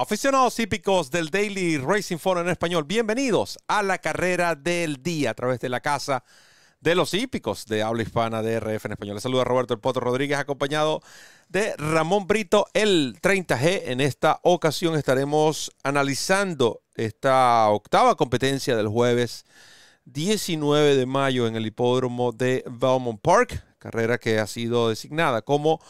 Aficionados hípicos del Daily Racing Forum en español, bienvenidos a la carrera del día a través de la casa de los hípicos de habla hispana de RF en español. Les saluda Roberto El Potro Rodríguez, acompañado de Ramón Brito, el 30G. En esta ocasión estaremos analizando esta octava competencia del jueves 19 de mayo en el hipódromo de Belmont Park, carrera que ha sido designada como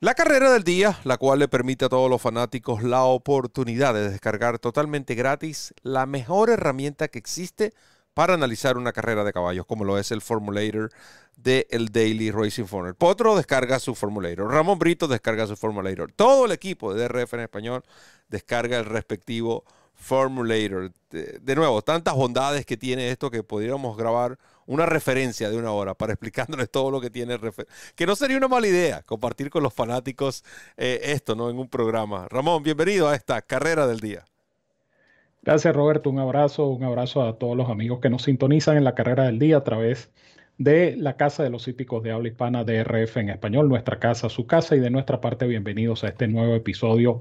la carrera del día, la cual le permite a todos los fanáticos la oportunidad de descargar totalmente gratis la mejor herramienta que existe para analizar una carrera de caballos, como lo es el Formulator del el Daily Racing Form. Potro descarga su Formulator, Ramón Brito descarga su Formulator, todo el equipo de DRF en español descarga el respectivo Formulator. De, nuevo, tantas bondades que tiene esto que podríamos grabar una referencia de una hora para explicándoles todo lo que tiene. Que no sería una mala idea compartir con los fanáticos eh, esto, ¿no? En un programa. Ramón, bienvenido a esta carrera del día. Gracias, Roberto. Un abrazo, un abrazo a todos los amigos que nos sintonizan en la carrera del día a través de la Casa de los Hípicos de Habla Hispana de RF en español, nuestra casa, su casa, y de nuestra parte, bienvenidos a este nuevo episodio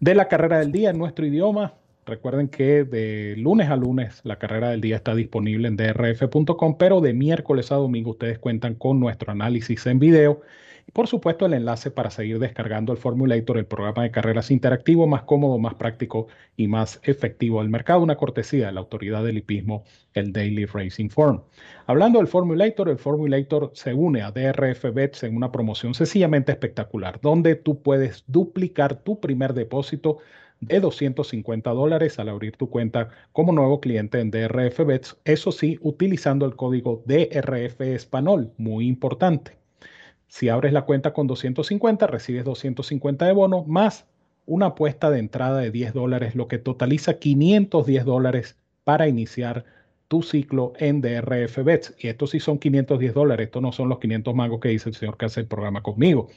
de la carrera del día en nuestro idioma. Recuerden que de lunes a lunes la carrera del día está disponible en drf.com, pero de miércoles a domingo ustedes cuentan con nuestro análisis en video y por supuesto el enlace para seguir descargando el Formulator, el programa de carreras interactivo más cómodo, más práctico y más efectivo del mercado, una cortesía de la autoridad del hipismo, el Daily Racing Form. Hablando del Formulator, el Formulator se une a DRF Bets en una promoción sencillamente espectacular, donde tú puedes duplicar tu primer depósito de 250 dólares al abrir tu cuenta como nuevo cliente en DRF Bets, eso sí, utilizando el código DRF Español, muy importante. Si abres la cuenta con 250, recibes 250 de bono más una apuesta de entrada de 10 dólares, lo que totaliza 510 dólares para iniciar tu ciclo en DRF Bets. Y estos sí son 510 dólares, estos no son los 500 mangos que dice el señor que hace el programa conmigo.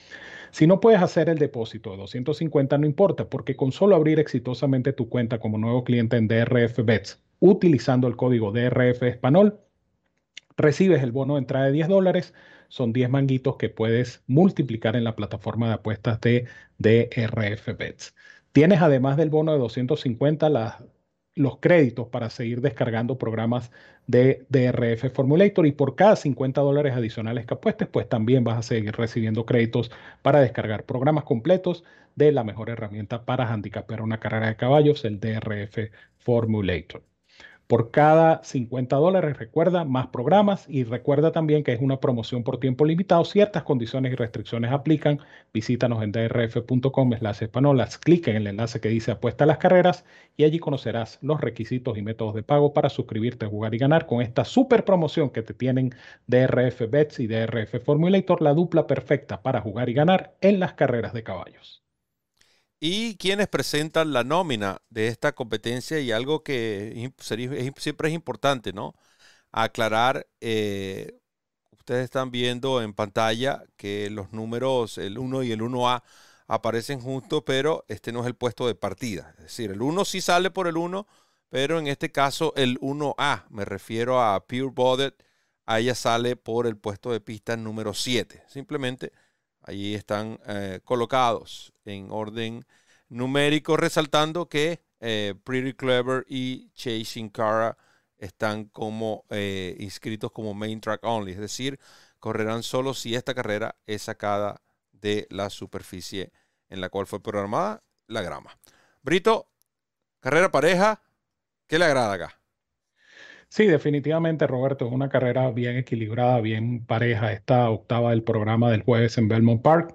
Si no puedes hacer el depósito de 250, no importa, porque con solo abrir exitosamente tu cuenta como nuevo cliente en DRF Bets, utilizando el código DRF Español, recibes el bono de entrada de 10 dólares. Son 10 manguitos que puedes multiplicar en la plataforma de apuestas de DRF Bets. Tienes además del bono de 250 las los créditos para seguir descargando programas de DRF Formulator y por cada 50 dólares adicionales que apuestes, pues también vas a seguir recibiendo créditos para descargar programas completos de la mejor herramienta para handicapear una carrera de caballos, el DRF Formulator por cada 50 dólares. Recuerda, más programas y recuerda también que es una promoción por tiempo limitado. Ciertas condiciones y restricciones aplican. Visítanos en drf.com slash espanolas. Clic en el enlace que dice apuesta a las carreras y allí conocerás los requisitos y métodos de pago para suscribirte a jugar y ganar con esta super promoción que te tienen DRF Bets y DRF Formulator, la dupla perfecta para jugar y ganar en las carreras de caballos y quienes presentan la nómina de esta competencia y algo que siempre es importante, ¿no? Aclarar, eh, ustedes están viendo en pantalla que los números, el 1 y el 1A, aparecen juntos, pero este no es el puesto de partida. Es decir, el 1 sí sale por el 1, pero en este caso el 1A, me refiero a Pure Bodet, a ella sale por el puesto de pista número 7. Simplemente Allí están eh, colocados en orden numérico, resaltando que eh, Pretty Clever y Chasing Cara están como eh, inscritos como main track only, es decir, correrán solo si esta carrera es sacada de la superficie en la cual fue programada la grama. Brito, carrera pareja, ¿qué le agrada acá? Sí, definitivamente, Roberto, una carrera bien equilibrada, bien pareja. Esta octava del programa del jueves en Belmont Park.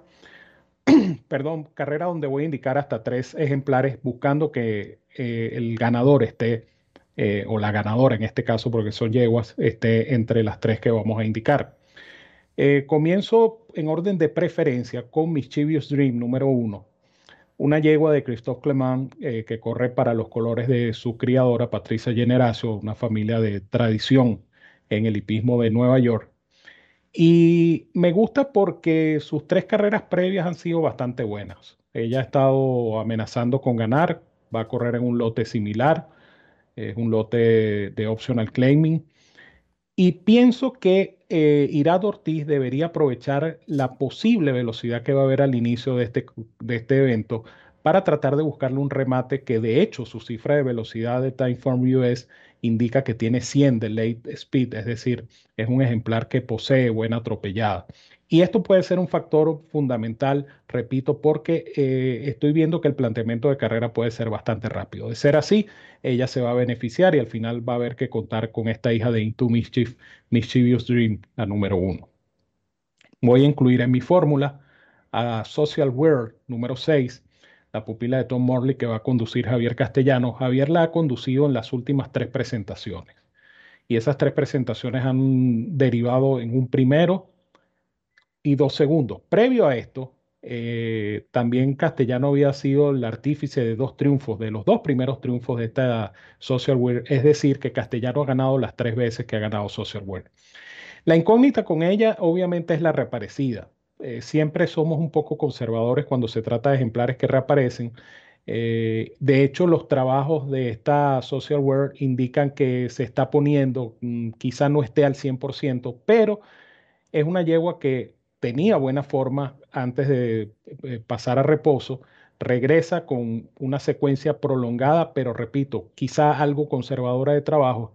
Perdón, carrera donde voy a indicar hasta tres ejemplares buscando que eh, el ganador esté, eh, o la ganadora en este caso, porque son yeguas, esté entre las tres que vamos a indicar. Eh, comienzo en orden de preferencia con Mischievous Dream número uno una yegua de Christophe Clement eh, que corre para los colores de su criadora, Patricia Generacio, una familia de tradición en el hipismo de Nueva York. Y me gusta porque sus tres carreras previas han sido bastante buenas. Ella ha estado amenazando con ganar, va a correr en un lote similar, es un lote de optional claiming. Y pienso que eh, Irad Ortiz debería aprovechar la posible velocidad que va a haber al inicio de este, de este evento para tratar de buscarle un remate que de hecho su cifra de velocidad de Timeform US indica que tiene 100 de late speed, es decir, es un ejemplar que posee buena atropellada. Y esto puede ser un factor fundamental, repito, porque eh, estoy viendo que el planteamiento de carrera puede ser bastante rápido. De ser así, ella se va a beneficiar y al final va a haber que contar con esta hija de Into Mischief, Mischievous Dream, la número uno. Voy a incluir en mi fórmula a Social World número 6, la pupila de Tom Morley que va a conducir Javier Castellano. Javier la ha conducido en las últimas tres presentaciones. Y esas tres presentaciones han derivado en un primero, y dos segundos. Previo a esto, eh, también Castellano había sido el artífice de dos triunfos, de los dos primeros triunfos de esta Socialware, es decir, que Castellano ha ganado las tres veces que ha ganado Socialware. La incógnita con ella, obviamente, es la reaparecida. Eh, siempre somos un poco conservadores cuando se trata de ejemplares que reaparecen. Eh, de hecho, los trabajos de esta Socialware indican que se está poniendo, mm, quizá no esté al 100%, pero es una yegua que tenía buena forma antes de eh, pasar a reposo, regresa con una secuencia prolongada, pero repito, quizá algo conservadora de trabajo.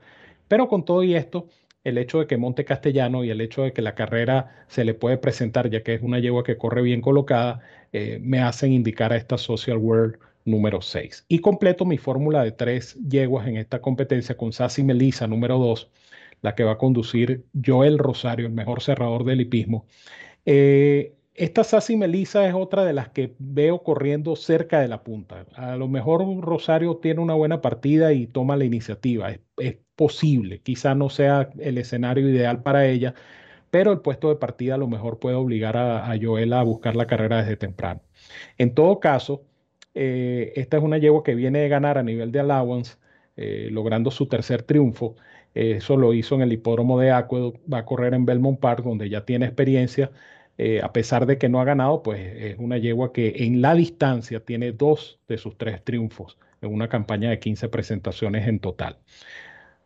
Pero con todo y esto, el hecho de que monte castellano y el hecho de que la carrera se le puede presentar, ya que es una yegua que corre bien colocada, eh, me hacen indicar a esta Social World número 6. Y completo mi fórmula de tres yeguas en esta competencia con Sassy Melissa número 2, la que va a conducir Joel Rosario, el mejor cerrador del hipismo. Eh, esta Sassy Melissa es otra de las que veo corriendo cerca de la punta. A lo mejor Rosario tiene una buena partida y toma la iniciativa. Es, posible, quizá no sea el escenario ideal para ella, pero el puesto de partida a lo mejor puede obligar a, a Joel a buscar la carrera desde temprano. En todo caso, eh, esta es una yegua que viene de ganar a nivel de allowance, eh, logrando su tercer triunfo. Eso lo hizo en el hipódromo de Aqueduct, va a correr en Belmont Park, donde ya tiene experiencia. Eh, a pesar de que no ha ganado, pues es una yegua que en la distancia tiene dos de sus tres triunfos en una campaña de 15 presentaciones en total.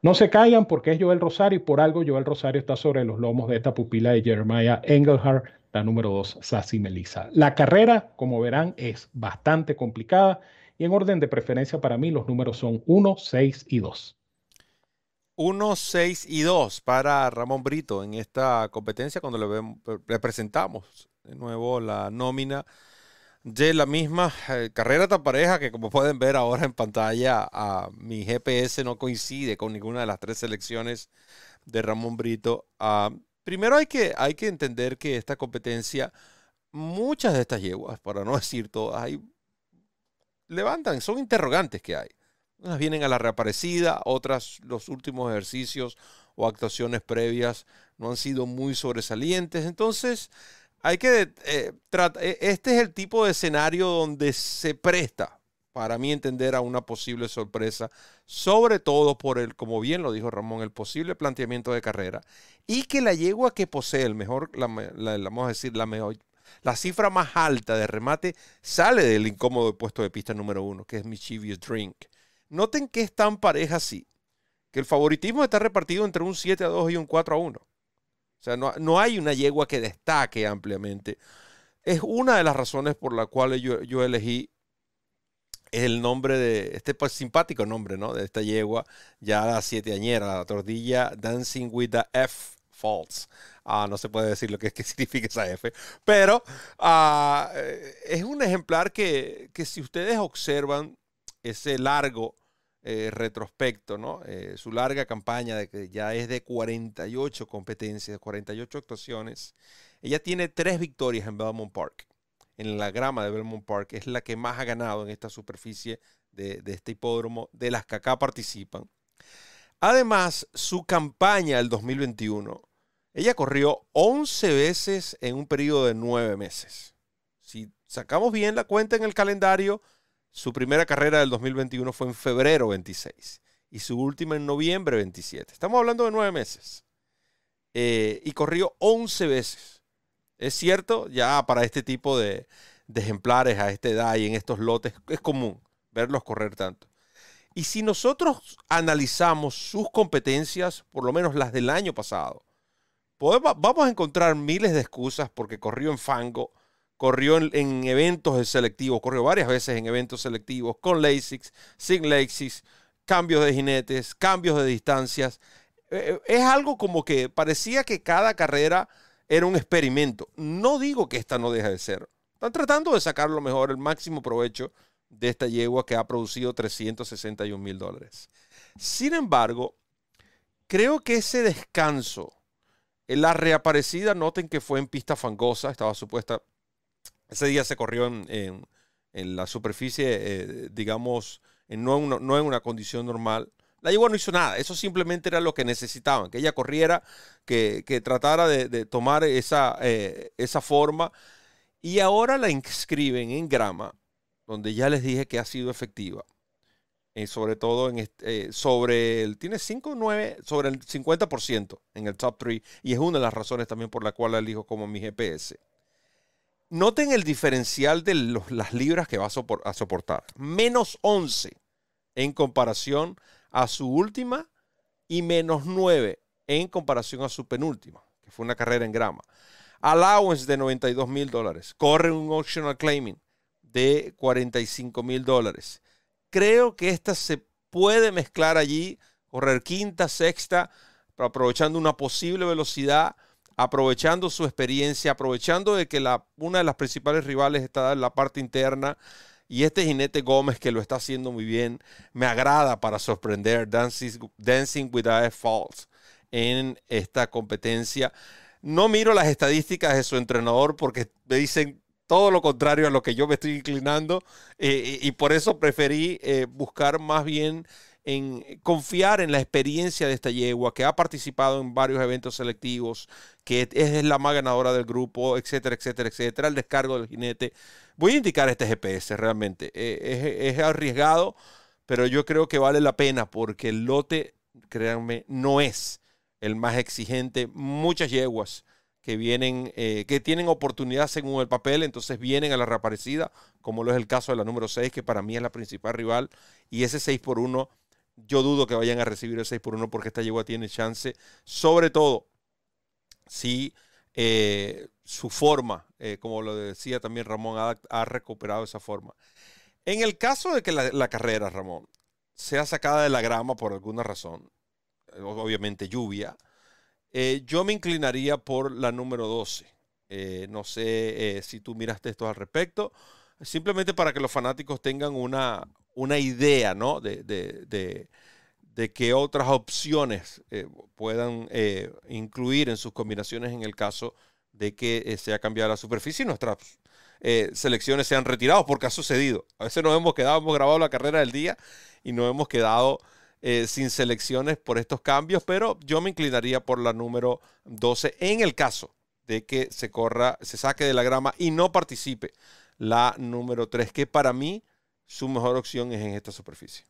No se caigan porque es Joel Rosario y por algo Joel Rosario está sobre los lomos de esta pupila de Jeremiah Engelhardt, la número 2, Sassy Melissa. La carrera, como verán, es bastante complicada y en orden de preferencia para mí los números son 1, 6 y 2. 1, 6 y 2 para Ramón Brito en esta competencia cuando le, presentamos de nuevo la nómina de la misma eh, carrera tan pareja que como pueden ver ahora en pantalla a mi GPS no coincide con ninguna de las tres selecciones de Ramón Brito. Ah, primero hay que, hay que entender que esta competencia, muchas de estas yeguas, para no decir todas, hay, levantan, son interrogantes que hay. Unas vienen a la reaparecida, otras los últimos ejercicios o actuaciones previas no han sido muy sobresalientes. Entonces, hay que eh, e, este es el tipo de escenario donde se presta, para mí entender, a una posible sorpresa, sobre todo por el, como bien lo dijo Ramón, el posible planteamiento de carrera y que la yegua que posee el mejor, la, vamos a decir, la mejor, la cifra más alta de remate sale del incómodo puesto de pista número uno, que es Mischievous Drink. Noten que es tan pareja así, que el favoritismo está repartido entre un 7 a 2 y un 4 a 1. O sea, no, hay una yegua que destaque ampliamente. Es una de las razones por las cuales yo, elegí el nombre de este pues, simpático nombre, ¿no? De esta yegua, ya la siete añera, la tordilla Dancing with the F Faults. Ah, no se puede decir lo que, que significa esa F, pero ah, eh, es un ejemplar que, que si ustedes observan ese largo eh, retrospecto, ¿no? Eh, su larga campaña de que ya es de 48 competencias, 48 actuaciones. Ella tiene tres victorias en Belmont Park. En la grama de Belmont Park es la que más ha ganado en esta superficie de, de este hipódromo, de las que acá participan. Además, su campaña del 2021, ella corrió 11 veces en un periodo de 9 meses. Si sacamos bien la cuenta en el calendario, su primera carrera del 2021 fue en febrero 26 y su última en noviembre 27. Estamos hablando de nueve meses. Eh, y corrió 11 veces. Es cierto, ya para este tipo de, de ejemplares a esta edad y en estos lotes es común verlos correr tanto. Y si nosotros analizamos sus competencias, por lo menos las del año pasado, vamos a encontrar miles de excusas porque corrió en fango, corrió en, eventos selectivos, corrió varias veces en eventos selectivos con LASIX, sin LASIX, cambios de jinetes, cambios de distancias. Eh, es algo como que parecía que cada carrera era un experimento. No digo que esta no deje de ser. Están tratando de sacar lo mejor, el máximo provecho de esta yegua que ha producido 361 mil dólares. Sin embargo, creo que ese descanso, en la reaparecida, noten que fue en pista fangosa, estaba supuesta, ese día se corrió en, la superficie, eh, digamos, no, en una, no en una condición normal. La yegua no hizo nada, eso simplemente era lo que necesitaban, que ella corriera, que, tratara de, tomar esa, eh, esa forma. Y ahora la inscriben en grama, donde ya les dije que ha sido efectiva. Eh, sobre todo en eh, sobre el, tiene 5, 9, sobre el 50% en el top 3 y es una de las razones también por la cual la elijo como mi GPS. Noten el diferencial de las libras que va a, a soportar. Menos 11 en comparación a su última y menos 9 en comparación a su penúltima, que fue una carrera en grama. Allowance de 92 mil dólares. Corre un optional claiming de 45 mil dólares. Creo que esta se puede mezclar allí, correr quinta, sexta, aprovechando una posible velocidad, aprovechando su experiencia, aprovechando de que la, una de las principales rivales está en la parte interna y este jinete Gómez, que lo está haciendo muy bien, me agrada para sorprender Dancing, Dancing with Falls en esta competencia. No miro las estadísticas de su entrenador porque me dicen todo lo contrario a lo que yo me estoy inclinando eh, y, por eso preferí eh, buscar más bien en confiar en la experiencia de esta yegua que ha participado en varios eventos selectivos, que es la más ganadora del grupo, etcétera, etcétera, etcétera, el descargo del jinete. Voy a indicar este GPS realmente. Eh, es, arriesgado, pero yo creo que vale la pena porque el lote, créanme, no es el más exigente. Muchas yeguas que vienen, eh, que tienen oportunidad según el papel, entonces vienen a la reaparecida, como lo es el caso de la número 6, que para mí es la principal rival, y ese 6 por 1 yo dudo que vayan a recibir el 6 por 1 porque esta yegua tiene chance, sobre todo si eh, su forma, eh, como lo decía también Ramón, ha, recuperado esa forma. En el caso de que la, carrera, Ramón, sea sacada de la grama por alguna razón, obviamente lluvia, yo me inclinaría por la número 12. no sé si tú miraste esto al respecto, simplemente para que los fanáticos tengan una, una idea, ¿no? De, de, qué otras opciones eh, puedan eh, incluir en sus combinaciones en el caso de que eh, sea cambiada la superficie y nuestras selecciones sean retiradas, porque ha sucedido. A veces nos hemos quedado, hemos grabado la carrera del día y nos hemos quedado sin selecciones por estos cambios, pero yo me inclinaría por la número 12 en el caso de que se corra, se saque de la grama y no participe la número 3, que para mí su mejor opción es en esta superficie.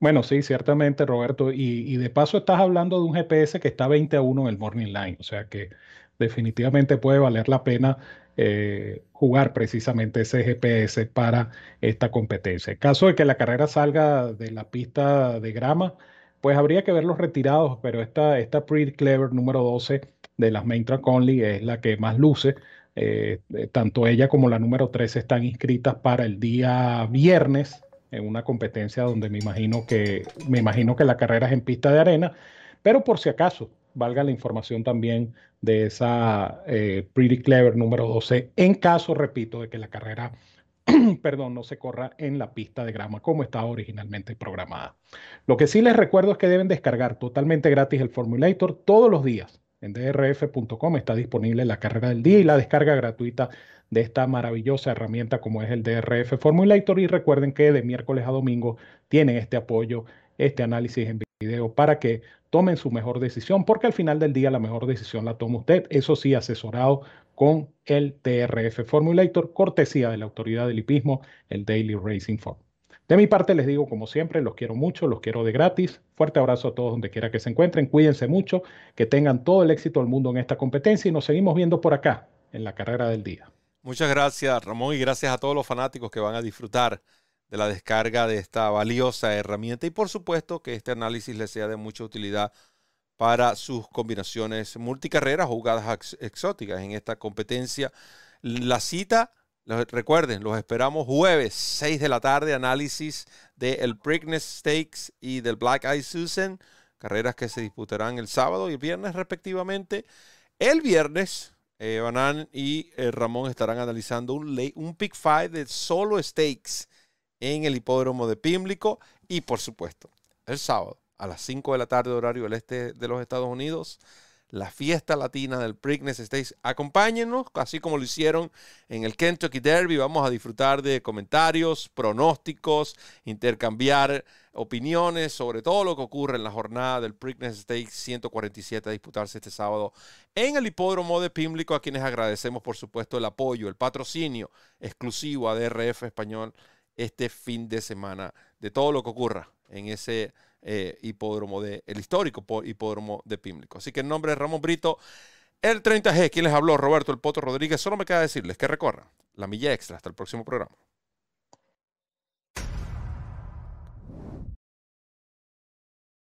Bueno, sí, ciertamente, Roberto. Y, de paso estás hablando de un GPS que está 20 a 1 en el Morning Line. O sea que definitivamente puede valer la pena eh, jugar precisamente ese GPS para esta competencia. En caso de que la carrera salga de la pista de grama, pues habría que verlos retirados, pero esta, esta Pretty Clever número 12 de las Main Track Only es la que más luce eh, eh, tanto ella como la número 3 están inscritas para el día viernes en una competencia donde me imagino que me imagino que la carrera es en pista de arena, pero por si acaso valga la información también de esa eh, Pretty Clever número 12 en caso, repito, de que la carrera perdón, no se corra en la pista de grama como estaba originalmente programada. Lo que sí les recuerdo es que deben descargar totalmente gratis el Formulator todos los días en drf.com está disponible la carrera del día y la descarga gratuita de esta maravillosa herramienta como es el DRF Formulator. Y recuerden que de miércoles a domingo tienen este apoyo, este análisis en video para que tomen su mejor decisión, porque al final del día la mejor decisión la toma usted, eso sí, asesorado con el DRF Formulator, cortesía de la autoridad del hipismo, el Daily Racing Form. De mi parte les digo, como siempre, los quiero mucho, los quiero de gratis. Fuerte abrazo a todos donde quiera que se encuentren. Cuídense mucho, que tengan todo el éxito del mundo en esta competencia y nos seguimos viendo por acá en la carrera del día. Muchas gracias, Ramón, y gracias a todos los fanáticos que van a disfrutar de la descarga de esta valiosa herramienta y por supuesto que este análisis les sea de mucha utilidad para sus combinaciones multicarreras jugadas exóticas en esta competencia La cita, recuerden, los esperamos jueves, 6 de la tarde, análisis del Preakness Stakes y del Black Eye Susan, carreras que se disputarán el sábado y el viernes respectivamente. El viernes, eh, Banan y Ramón estarán analizando un, un Pick 5 de solo stakes en el hipódromo de Pímlico y por supuesto, el sábado a las 5 de la tarde horario del este de los Estados Unidos, la fiesta latina del Preakness Stakes. Acompáñenos, así como lo hicieron en el Kentucky Derby. Vamos a disfrutar de comentarios, pronósticos, intercambiar opiniones sobre todo lo que ocurre en la jornada del Preakness Stakes 147 a disputarse este sábado en el hipódromo de Pimlico, a quienes agradecemos por supuesto el apoyo, el patrocinio exclusivo a DRF Español este fin de semana de todo lo que ocurra en ese eh, hipódromo de, el histórico hipódromo de Pímlico. Así que en nombre de Ramón Brito, el 30G, quien les habló, Roberto El Poto Rodríguez, solo me queda decirles que recorran la milla extra hasta el próximo programa.